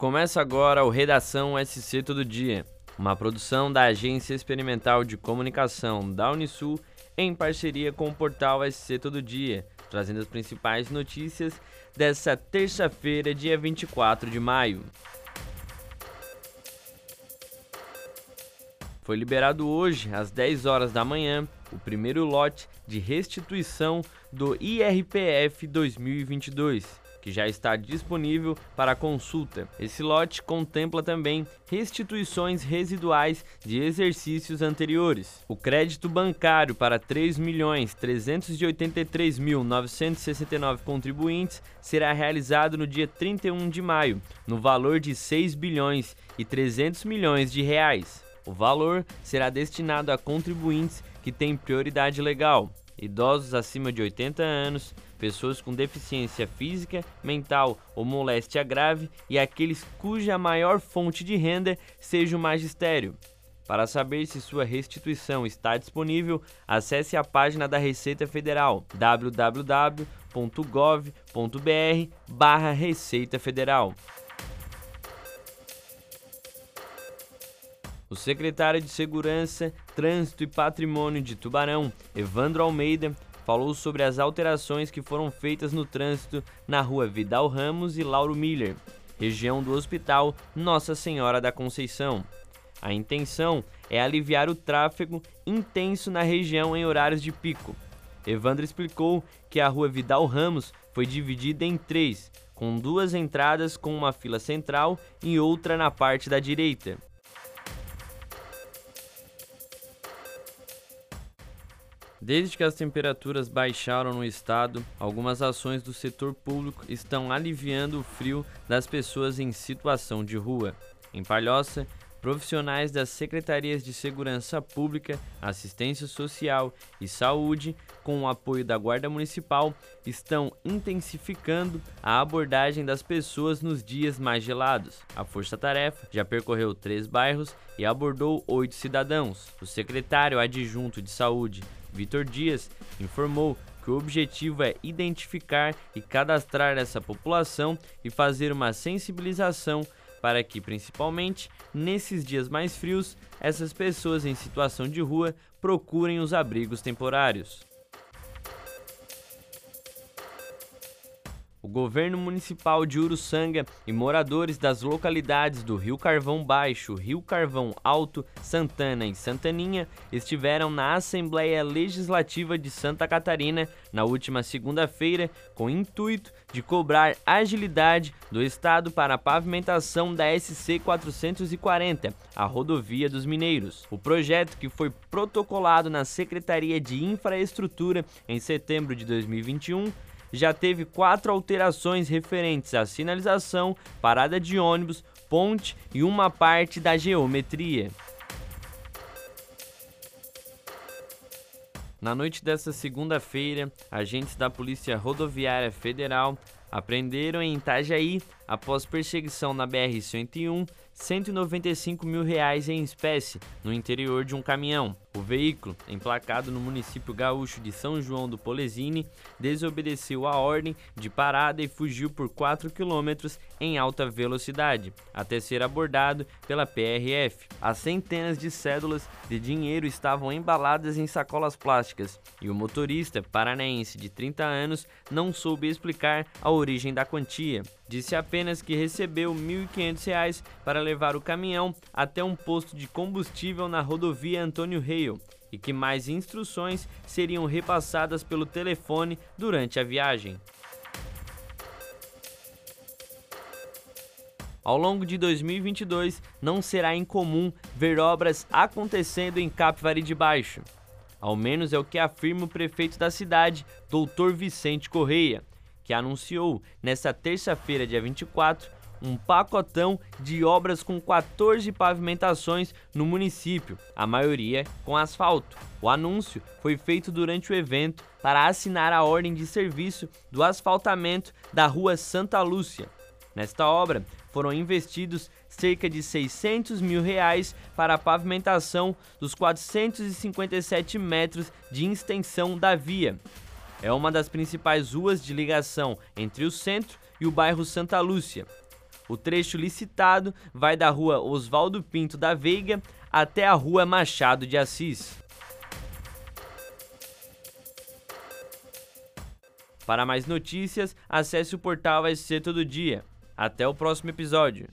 Começa agora o Redação SC Todo Dia, uma produção da Agência Experimental de Comunicação da Unisul em parceria com o portal SC Todo Dia, trazendo as principais notícias dessa terça-feira, dia 24 de maio. Foi liberado hoje, às 10 horas da manhã, o primeiro lote de restituição do IRPF 2022 que já está disponível para consulta. Esse lote contempla também restituições residuais de exercícios anteriores. O crédito bancário para 3.383.969 contribuintes será realizado no dia 31 de maio, no valor de 6 bilhões e 300 milhões de reais. O valor será destinado a contribuintes que têm prioridade legal, idosos acima de 80 anos, pessoas com deficiência física, mental ou moléstia grave e aqueles cuja maior fonte de renda seja o magistério. Para saber se sua restituição está disponível, acesse a página da Receita Federal www.gov.br/receita federal. O secretário de Segurança, Trânsito e Patrimônio de Tubarão, Evandro Almeida, falou sobre as alterações que foram feitas no trânsito na rua Vidal Ramos e Lauro Miller, região do Hospital Nossa Senhora da Conceição. A intenção é aliviar o tráfego intenso na região em horários de pico. Evandro explicou que a rua Vidal Ramos foi dividida em três, com duas entradas com uma fila central e outra na parte da direita. Desde que as temperaturas baixaram no estado, algumas ações do setor público estão aliviando o frio das pessoas em situação de rua. Em Palhoça, profissionais das secretarias de Segurança Pública, Assistência Social e Saúde, com o apoio da Guarda Municipal, estão intensificando a abordagem das pessoas nos dias mais gelados. A Força Tarefa já percorreu três bairros e abordou oito cidadãos. O secretário adjunto de Saúde, Vitor Dias, informou que o objetivo é identificar e cadastrar essa população e fazer uma sensibilização para que, principalmente nesses dias mais frios, essas pessoas em situação de rua procurem os abrigos temporários. Governo municipal de Uruçanga e moradores das localidades do Rio Carvão Baixo, Rio Carvão Alto, Santana e Santaninha estiveram na Assembleia Legislativa de Santa Catarina na última segunda-feira com o intuito de cobrar agilidade do Estado para a pavimentação da SC 440, a rodovia dos Mineiros. O projeto, que foi protocolado na Secretaria de Infraestrutura em setembro de 2021, já teve quatro alterações referentes à sinalização, parada de ônibus, ponte e uma parte da geometria. Na noite desta segunda-feira, agentes da Polícia Rodoviária Federal apreenderam em Itajaí, após perseguição na BR-101, 195 mil reais em espécie no interior de um caminhão. O veículo, emplacado no município gaúcho de São João do Polesine, desobedeceu a ordem de parada e fugiu por 4 quilômetros em alta velocidade, até ser abordado pela PRF. As centenas de cédulas de dinheiro estavam embaladas em sacolas plásticas e o motorista, paranaense de 30 anos, não soube explicar a origem da quantia. Disse apenas que recebeu R$ 1.500 para levar o caminhão até um posto de combustível na rodovia Antônio Hale e que mais instruções seriam repassadas pelo telefone durante a viagem. Ao longo de 2022, não será incomum ver obras acontecendo em Capivari de Baixo. Ao menos é o que afirma o prefeito da cidade, Dr. Vicente Correia que anunciou nesta terça-feira, dia 24, um pacotão de obras com 14 pavimentações no município, a maioria com asfalto. O anúncio foi feito durante o evento para assinar a ordem de serviço do asfaltamento da Rua Santa Lúcia. Nesta obra foram investidos cerca de 600 mil reais para a pavimentação dos 457 metros de extensão da via, é uma das principais ruas de ligação entre o centro e o bairro Santa Lúcia. O trecho licitado vai da rua Oswaldo Pinto da Veiga até a rua Machado de Assis. Para mais notícias, acesse o portal SC Todo Dia. Até o próximo episódio.